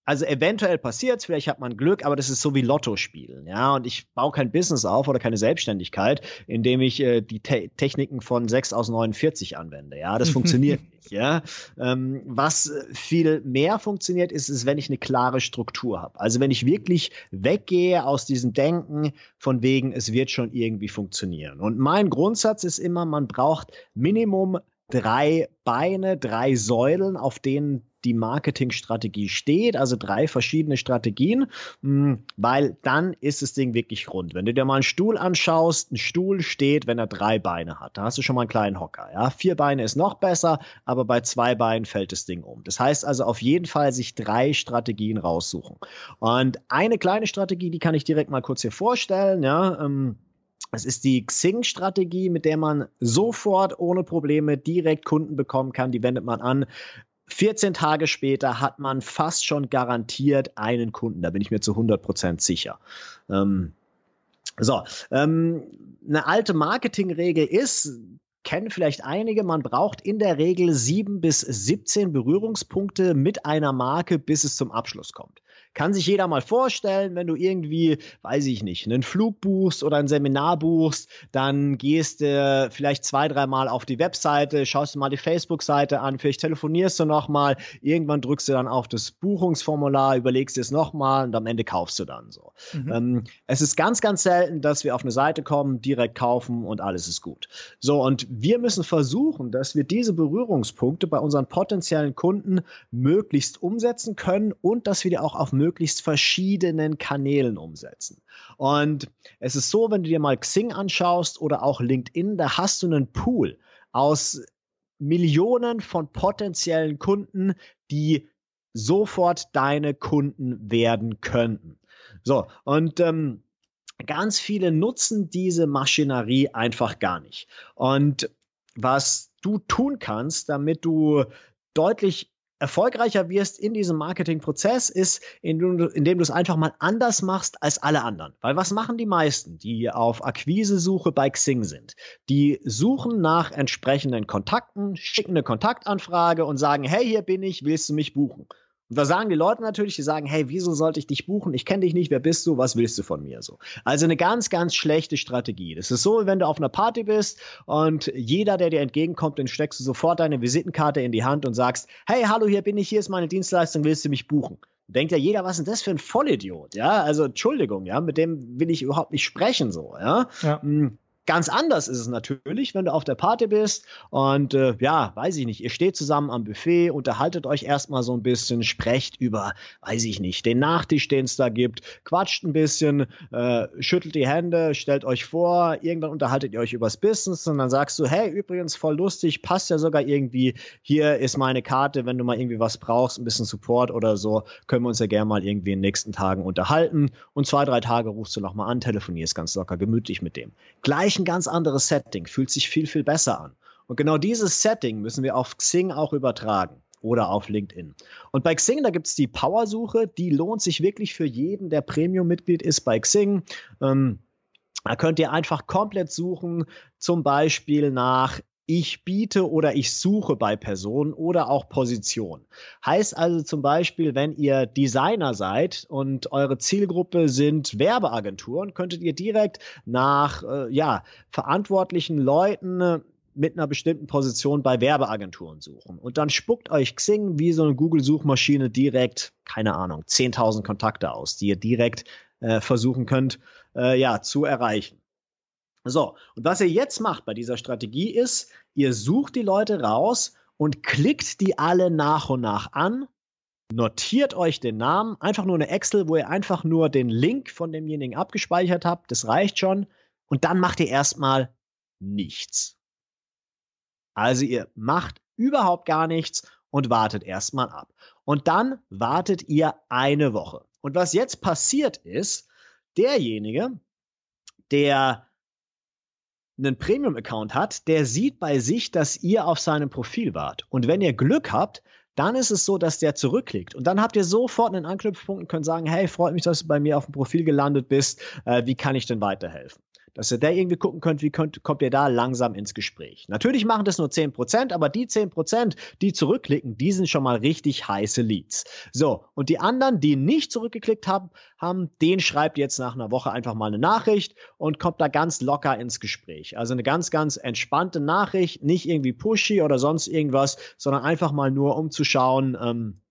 also eventuell passiert es, vielleicht hat man Glück, aber das ist so wie Lotto spielen, ja. Und ich baue kein Business auf oder keine Selbstständigkeit, indem ich äh, die Te Techniken von 6 aus 49 anwende, ja. Das funktioniert nicht, ja. Ähm, was viel mehr funktioniert, ist es, wenn ich eine klare Struktur habe. Also wenn ich wirklich weggehe aus diesem Denken von wegen, es wird schon irgendwie funktionieren. Und mein Grundsatz ist immer, man braucht Minimum drei Beine, drei Säulen, auf denen die Marketingstrategie steht, also drei verschiedene Strategien, hm, weil dann ist das Ding wirklich rund. Wenn du dir mal einen Stuhl anschaust, ein Stuhl steht, wenn er drei Beine hat, da hast du schon mal einen kleinen Hocker. Ja? Vier Beine ist noch besser, aber bei zwei Beinen fällt das Ding um. Das heißt also auf jeden Fall sich drei Strategien raussuchen. Und eine kleine Strategie, die kann ich direkt mal kurz hier vorstellen, ja, ähm, es ist die Xing-Strategie, mit der man sofort ohne Probleme direkt Kunden bekommen kann. Die wendet man an. 14 Tage später hat man fast schon garantiert einen Kunden. Da bin ich mir zu 100% sicher. Ähm, so, ähm, eine alte Marketingregel ist, kennen vielleicht einige, man braucht in der Regel sieben bis 17 Berührungspunkte mit einer Marke, bis es zum Abschluss kommt. Kann sich jeder mal vorstellen, wenn du irgendwie, weiß ich nicht, einen Flug buchst oder ein Seminar buchst, dann gehst du vielleicht zwei, dreimal auf die Webseite, schaust du mal die Facebook-Seite an, vielleicht telefonierst du nochmal, irgendwann drückst du dann auf das Buchungsformular, überlegst es nochmal und am Ende kaufst du dann so. Mhm. Ähm, es ist ganz, ganz selten, dass wir auf eine Seite kommen, direkt kaufen und alles ist gut. So, und wir müssen versuchen, dass wir diese Berührungspunkte bei unseren potenziellen Kunden möglichst umsetzen können und dass wir die auch auf möglichst verschiedenen Kanälen umsetzen. Und es ist so, wenn du dir mal Xing anschaust oder auch LinkedIn, da hast du einen Pool aus Millionen von potenziellen Kunden, die sofort deine Kunden werden könnten. So, und ähm, ganz viele nutzen diese Maschinerie einfach gar nicht. Und was du tun kannst, damit du deutlich erfolgreicher wirst in diesem Marketingprozess, ist, indem du, es einfach mal anders machst als alle anderen. Weil was machen die meisten, die auf Akquisesuche bei Xing sind? Die suchen nach entsprechenden Kontakten, schicken eine Kontaktanfrage und sagen, hey, hier bin ich, willst du mich buchen? Und da sagen die Leute natürlich, die sagen, hey, wieso sollte ich dich buchen? Ich kenne dich nicht, wer bist du? Was willst du von mir? So. Also eine ganz, ganz schlechte Strategie. Das ist so, wenn du auf einer Party bist und jeder, der dir entgegenkommt, den steckst du sofort deine Visitenkarte in die Hand und sagst, hey, hallo, hier bin ich, hier ist meine Dienstleistung, willst du mich buchen? Denkt ja jeder, was ist denn das für ein Vollidiot? Ja, also Entschuldigung, ja, mit dem will ich überhaupt nicht sprechen, so, ja. ja. Ganz anders ist es natürlich, wenn du auf der Party bist und äh, ja, weiß ich nicht, ihr steht zusammen am Buffet, unterhaltet euch erstmal so ein bisschen, sprecht über, weiß ich nicht, den Nachtisch, den es da gibt, quatscht ein bisschen, äh, schüttelt die Hände, stellt euch vor, irgendwann unterhaltet ihr euch übers Business und dann sagst du, hey, übrigens voll lustig, passt ja sogar irgendwie, hier ist meine Karte, wenn du mal irgendwie was brauchst, ein bisschen Support oder so, können wir uns ja gerne mal irgendwie in den nächsten Tagen unterhalten und zwei, drei Tage rufst du nochmal an, telefonierst ganz locker, gemütlich mit dem. Gleich gleich ein ganz anderes Setting, fühlt sich viel, viel besser an. Und genau dieses Setting müssen wir auf Xing auch übertragen oder auf LinkedIn. Und bei Xing, da gibt es die Powersuche, die lohnt sich wirklich für jeden, der Premium-Mitglied ist bei Xing. Ähm, da könnt ihr einfach komplett suchen, zum Beispiel nach ich biete oder ich suche bei Personen oder auch Position. Heißt also zum Beispiel, wenn ihr Designer seid und eure Zielgruppe sind Werbeagenturen, könntet ihr direkt nach äh, ja, verantwortlichen Leuten äh, mit einer bestimmten Position bei Werbeagenturen suchen. Und dann spuckt euch Xing wie so eine Google-Suchmaschine direkt, keine Ahnung, 10.000 Kontakte aus, die ihr direkt äh, versuchen könnt, äh, ja, zu erreichen. So, und was ihr jetzt macht bei dieser Strategie ist, ihr sucht die Leute raus und klickt die alle nach und nach an, notiert euch den Namen, einfach nur eine Excel, wo ihr einfach nur den Link von demjenigen abgespeichert habt, das reicht schon, und dann macht ihr erstmal nichts. Also ihr macht überhaupt gar nichts und wartet erstmal ab. Und dann wartet ihr eine Woche. Und was jetzt passiert ist, derjenige, der einen Premium-Account hat, der sieht bei sich, dass ihr auf seinem Profil wart. Und wenn ihr Glück habt, dann ist es so, dass der zurückklickt. Und dann habt ihr sofort einen Anknüpfpunkt und könnt sagen, hey, freut mich, dass du bei mir auf dem Profil gelandet bist. Äh, wie kann ich denn weiterhelfen? Dass ihr da irgendwie gucken könnt, wie könnt, kommt ihr da langsam ins Gespräch. Natürlich machen das nur 10%, aber die 10%, die zurückklicken, die sind schon mal richtig heiße Leads. So, und die anderen, die nicht zurückgeklickt haben, haben, den schreibt jetzt nach einer Woche einfach mal eine Nachricht und kommt da ganz locker ins Gespräch. Also eine ganz, ganz entspannte Nachricht, nicht irgendwie pushy oder sonst irgendwas, sondern einfach mal nur, um zu schauen, ähm,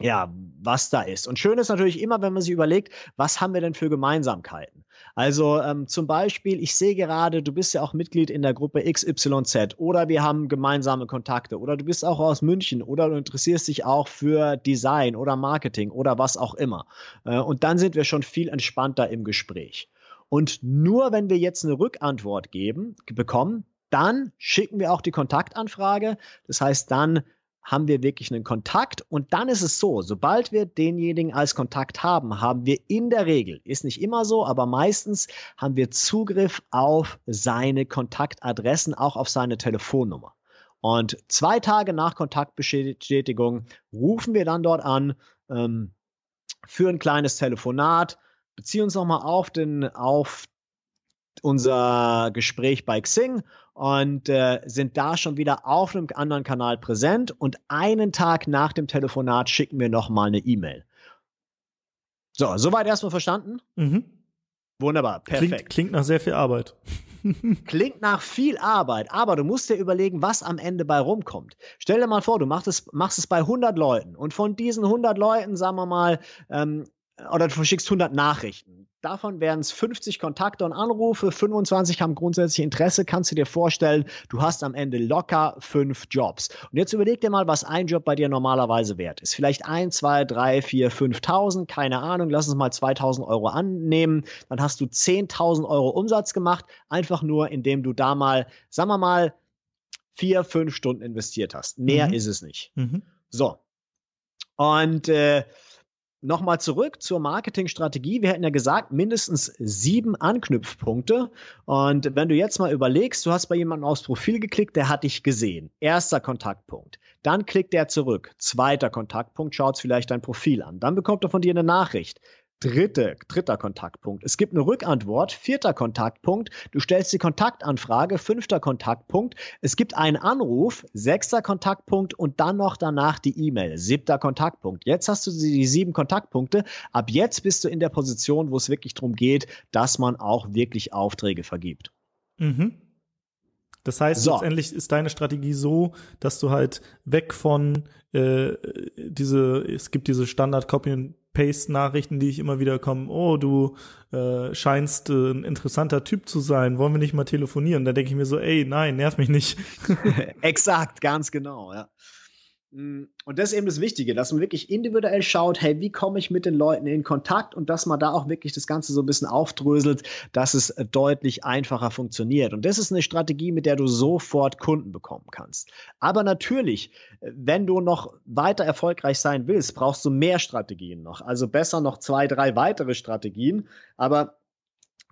ja, was da ist. Und schön ist natürlich immer, wenn man sich überlegt, was haben wir denn für Gemeinsamkeiten? Also ähm, zum Beispiel, ich sehe gerade, du bist ja auch Mitglied in der Gruppe XYZ oder wir haben gemeinsame Kontakte oder du bist auch aus München oder du interessierst dich auch für Design oder Marketing oder was auch immer. Äh, und dann sind wir schon viel entspannter im Gespräch. Und nur wenn wir jetzt eine Rückantwort geben, bekommen, dann schicken wir auch die Kontaktanfrage. Das heißt, dann haben wir wirklich einen Kontakt und dann ist es so, sobald wir denjenigen als Kontakt haben, haben wir in der Regel, ist nicht immer so, aber meistens haben wir Zugriff auf seine Kontaktadressen, auch auf seine Telefonnummer. Und zwei Tage nach Kontaktbestätigung rufen wir dann dort an, ähm, für ein kleines Telefonat, beziehen uns nochmal auf den, auf unser Gespräch bei Xing und äh, sind da schon wieder auf einem anderen Kanal präsent und einen Tag nach dem Telefonat schicken wir nochmal eine E-Mail. So, soweit erstmal verstanden? Mhm. Wunderbar, perfekt. Klingt, klingt nach sehr viel Arbeit. Klingt nach viel Arbeit, aber du musst dir überlegen, was am Ende bei rumkommt. Stell dir mal vor, du machst es, machst es bei 100 Leuten und von diesen 100 Leuten, sagen wir mal, ähm, oder du verschickst 100 Nachrichten. Davon wären es 50 Kontakte und Anrufe, 25 haben grundsätzlich Interesse. Kannst du dir vorstellen, du hast am Ende locker fünf Jobs. Und jetzt überleg dir mal, was ein Job bei dir normalerweise wert ist. Vielleicht ein, zwei, drei, vier, 5.000, keine Ahnung. Lass uns mal 2.000 Euro annehmen. Dann hast du 10.000 Euro Umsatz gemacht, einfach nur, indem du da mal, sagen wir mal, vier, fünf Stunden investiert hast. Mehr mhm. ist es nicht. Mhm. So. Und äh, Nochmal zurück zur Marketingstrategie. Wir hätten ja gesagt, mindestens sieben Anknüpfpunkte. Und wenn du jetzt mal überlegst, du hast bei jemandem aufs Profil geklickt, der hat dich gesehen. Erster Kontaktpunkt. Dann klickt er zurück. Zweiter Kontaktpunkt, schaut vielleicht dein Profil an. Dann bekommt er von dir eine Nachricht. Dritte, dritter Kontaktpunkt. Es gibt eine Rückantwort, vierter Kontaktpunkt. Du stellst die Kontaktanfrage, fünfter Kontaktpunkt. Es gibt einen Anruf, sechster Kontaktpunkt und dann noch danach die E-Mail, siebter Kontaktpunkt. Jetzt hast du die sieben Kontaktpunkte. Ab jetzt bist du in der Position, wo es wirklich darum geht, dass man auch wirklich Aufträge vergibt. Mhm. Das heißt, so. letztendlich ist deine Strategie so, dass du halt weg von äh, diese, es gibt diese Standard Copy and Paste-Nachrichten, die ich immer wieder komme, oh, du äh, scheinst äh, ein interessanter Typ zu sein, wollen wir nicht mal telefonieren? Da denke ich mir so, ey, nein, nerv mich nicht. Exakt, ganz genau, ja. Mm, und das ist eben das Wichtige, dass man wirklich individuell schaut, hey, wie komme ich mit den Leuten in Kontakt und dass man da auch wirklich das Ganze so ein bisschen aufdröselt, dass es äh, deutlich einfacher funktioniert. Und das ist eine Strategie, mit der du sofort Kunden bekommen kannst. Aber natürlich, äh, wenn du noch weiter erfolgreich sein willst, brauchst du mehr Strategien noch. Also besser noch zwei, drei weitere Strategien. Aber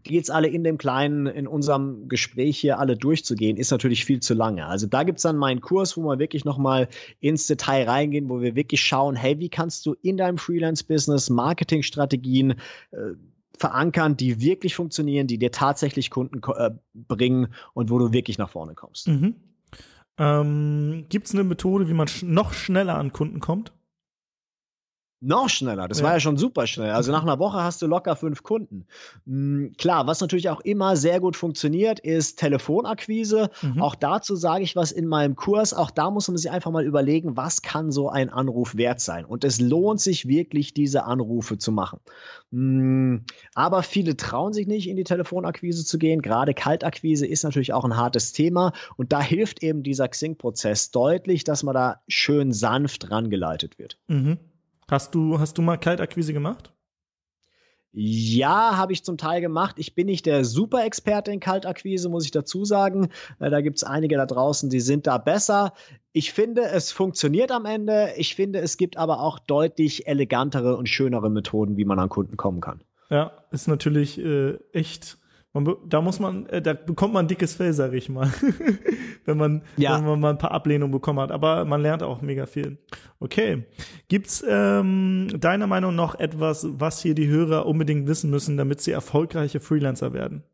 die jetzt alle in dem kleinen, in unserem Gespräch hier alle durchzugehen, ist natürlich viel zu lange. Also da gibt's dann meinen Kurs, wo wir wirklich nochmal ins Detail reingehen, wo wir wirklich schauen, hey, wie kannst du in deinem Freelance-Business Marketingstrategien äh, verankern, die wirklich funktionieren, die dir tatsächlich Kunden äh, bringen und wo du wirklich nach vorne kommst. Mhm. Ähm, Gibt eine Methode, wie man sch noch schneller an Kunden kommt? Noch schneller, das ja. war ja schon super schnell. Also nach einer Woche hast du locker fünf Kunden. Mhm, klar, was natürlich auch immer sehr gut funktioniert, ist Telefonakquise. Mhm. Auch dazu sage ich was in meinem Kurs. Auch da muss man sich einfach mal überlegen, was kann so ein Anruf wert sein. Und es lohnt sich wirklich, diese Anrufe zu machen. Mhm, aber viele trauen sich nicht, in die Telefonakquise zu gehen. Gerade Kaltakquise ist natürlich auch ein hartes Thema. Und da hilft eben dieser Xing-Prozess deutlich, dass man da schön sanft rangeleitet wird. Mhm. Hast du, hast du mal Kaltakquise gemacht? Ja, habe ich zum Teil gemacht. Ich bin nicht der Super-Experte in Kaltakquise, muss ich dazu sagen. Äh, da gibt es einige da draußen, die sind da besser. Ich finde, es funktioniert am Ende. Ich finde, es gibt aber auch deutlich elegantere und schönere Methoden, wie man an Kunden kommen kann. Ja, ist natürlich äh, echt man, da muss man, äh, da bekommt man ein dickes Fell, sag ich mal, wenn man, ja. wenn man mal ein paar Ablehnungen bekommen hat. Aber man lernt auch mega viel. Okay, gibt's ähm, deiner Meinung noch etwas, was hier die Hörer unbedingt wissen müssen, damit sie erfolgreiche Freelancer werden?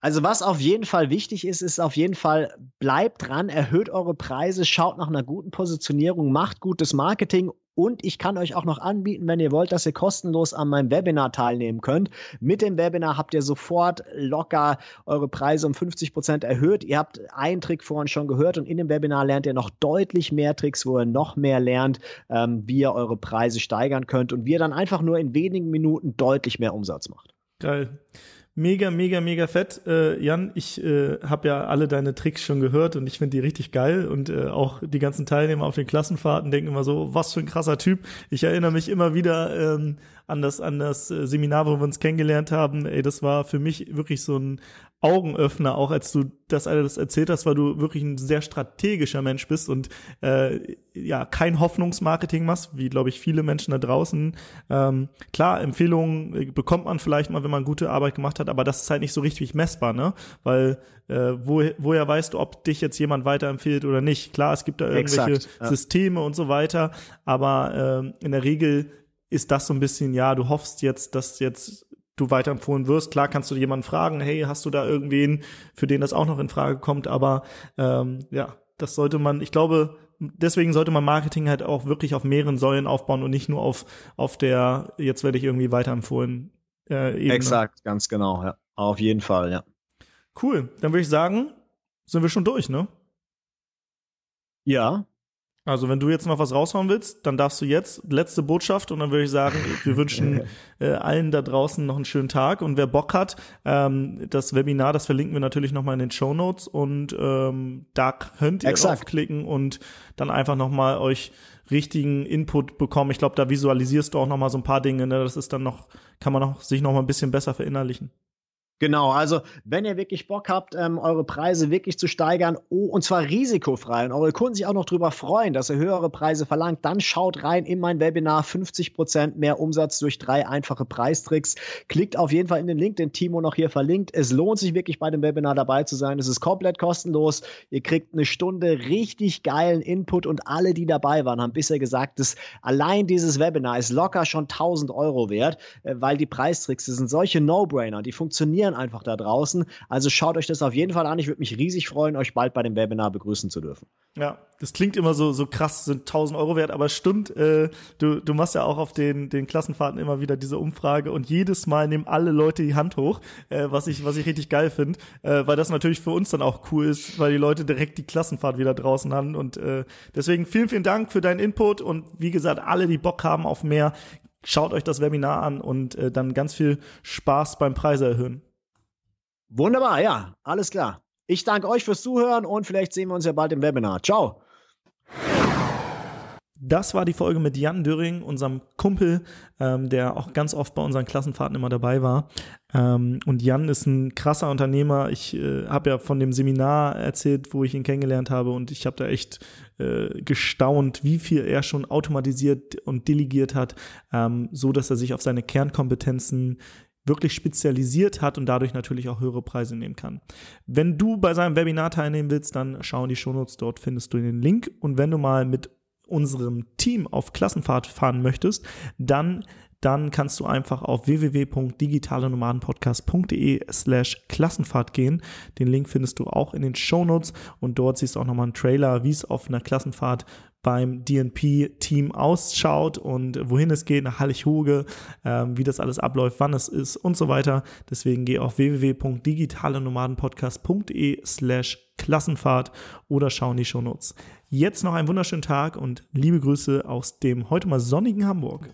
Also was auf jeden Fall wichtig ist, ist auf jeden Fall, bleibt dran, erhöht eure Preise, schaut nach einer guten Positionierung, macht gutes Marketing und ich kann euch auch noch anbieten, wenn ihr wollt, dass ihr kostenlos an meinem Webinar teilnehmen könnt. Mit dem Webinar habt ihr sofort locker eure Preise um 50 Prozent erhöht. Ihr habt einen Trick vorhin schon gehört und in dem Webinar lernt ihr noch deutlich mehr Tricks, wo ihr noch mehr lernt, ähm, wie ihr eure Preise steigern könnt und wie ihr dann einfach nur in wenigen Minuten deutlich mehr Umsatz macht. Geil mega, mega, mega fett. Äh, Jan, ich äh, habe ja alle deine Tricks schon gehört und ich finde die richtig geil und äh, auch die ganzen Teilnehmer auf den Klassenfahrten denken immer so, was für ein krasser Typ. Ich erinnere mich immer wieder ähm, an das, an das äh, Seminar, wo wir uns kennengelernt haben. Ey, das war für mich wirklich so ein Augenöffner, auch als du das alles erzählt hast, weil du wirklich ein sehr strategischer Mensch bist und äh, ja kein Hoffnungsmarketing machst, wie glaube ich viele Menschen da draußen. Ähm, klar, Empfehlungen äh, bekommt man vielleicht mal, wenn man gute Arbeit gemacht hat, aber das ist halt nicht so richtig messbar, ne? Weil äh, wo, woher weißt du, ob dich jetzt jemand weiterempfiehlt oder nicht? Klar, es gibt da irgendwelche Exakt, ja. Systeme und so weiter, aber äh, in der Regel ist das so ein bisschen, ja, du hoffst jetzt, dass jetzt du weiterempfohlen wirst. Klar kannst du jemanden fragen, hey, hast du da irgendwen, für den das auch noch in Frage kommt, aber ähm, ja, das sollte man, ich glaube, deswegen sollte man Marketing halt auch wirklich auf mehreren Säulen aufbauen und nicht nur auf, auf der, jetzt werde ich irgendwie weiterempfohlen. Äh, Ebene. Exakt, ganz genau, ja. Auf jeden Fall, ja. Cool. Dann würde ich sagen, sind wir schon durch, ne? Ja, also wenn du jetzt noch was raushauen willst, dann darfst du jetzt letzte Botschaft und dann würde ich sagen, wir wünschen äh, allen da draußen noch einen schönen Tag und wer Bock hat, ähm, das Webinar, das verlinken wir natürlich nochmal in den Show Notes und ähm, da könnt ihr Exakt. draufklicken und dann einfach nochmal euch richtigen Input bekommen. Ich glaube, da visualisierst du auch nochmal so ein paar Dinge. Ne? Das ist dann noch, kann man noch, sich noch mal ein bisschen besser verinnerlichen. Genau, also wenn ihr wirklich Bock habt, ähm, eure Preise wirklich zu steigern, oh, und zwar risikofrei und eure Kunden sich auch noch darüber freuen, dass ihr höhere Preise verlangt, dann schaut rein in mein Webinar 50% mehr Umsatz durch drei einfache Preistricks. Klickt auf jeden Fall in den Link, den Timo noch hier verlinkt. Es lohnt sich wirklich bei dem Webinar dabei zu sein. Es ist komplett kostenlos. Ihr kriegt eine Stunde richtig geilen Input und alle, die dabei waren, haben bisher gesagt, dass allein dieses Webinar ist locker schon 1000 Euro wert, äh, weil die Preistricks, das sind solche No-Brainer, die funktionieren passieren einfach da draußen. Also schaut euch das auf jeden Fall an. Ich würde mich riesig freuen, euch bald bei dem Webinar begrüßen zu dürfen. Ja, das klingt immer so, so krass, sind 1000 Euro wert, aber stimmt, äh, du, du machst ja auch auf den, den Klassenfahrten immer wieder diese Umfrage und jedes Mal nehmen alle Leute die Hand hoch, äh, was ich, was ich richtig geil finde, äh, weil das natürlich für uns dann auch cool ist, weil die Leute direkt die Klassenfahrt wieder draußen haben und äh, deswegen vielen, vielen Dank für deinen Input und wie gesagt, alle, die Bock haben auf mehr, schaut euch das Webinar an und äh, dann ganz viel Spaß beim Preise erhöhen. Wunderbar, ja, alles klar. Ich danke euch fürs Zuhören und vielleicht sehen wir uns ja bald im Webinar. Ciao. Das war die Folge mit Jan Döring, unserem Kumpel, ähm, der auch ganz oft bei unseren Klassenfahrten immer dabei war. Ähm, und Jan ist ein krasser Unternehmer. Ich äh, habe ja von dem Seminar erzählt, wo ich ihn kennengelernt habe und ich habe da echt äh, gestaunt, wie viel er schon automatisiert und delegiert hat, ähm, so dass er sich auf seine Kernkompetenzen wirklich spezialisiert hat und dadurch natürlich auch höhere Preise nehmen kann. Wenn du bei seinem Webinar teilnehmen willst, dann schau in die Shownotes, dort findest du den Link. Und wenn du mal mit unserem Team auf Klassenfahrt fahren möchtest, dann dann kannst du einfach auf www.digitalenomadenpodcast.de slash Klassenfahrt gehen. Den Link findest du auch in den Shownotes und dort siehst du auch nochmal einen Trailer, wie es auf einer Klassenfahrt beim DNP-Team ausschaut und wohin es geht, nach Hallig-Hoge, ähm, wie das alles abläuft, wann es ist und so weiter. Deswegen geh auf www.digitalenomadenpodcast.de slash Klassenfahrt oder schau in die Shownotes. Jetzt noch einen wunderschönen Tag und liebe Grüße aus dem heute mal sonnigen Hamburg.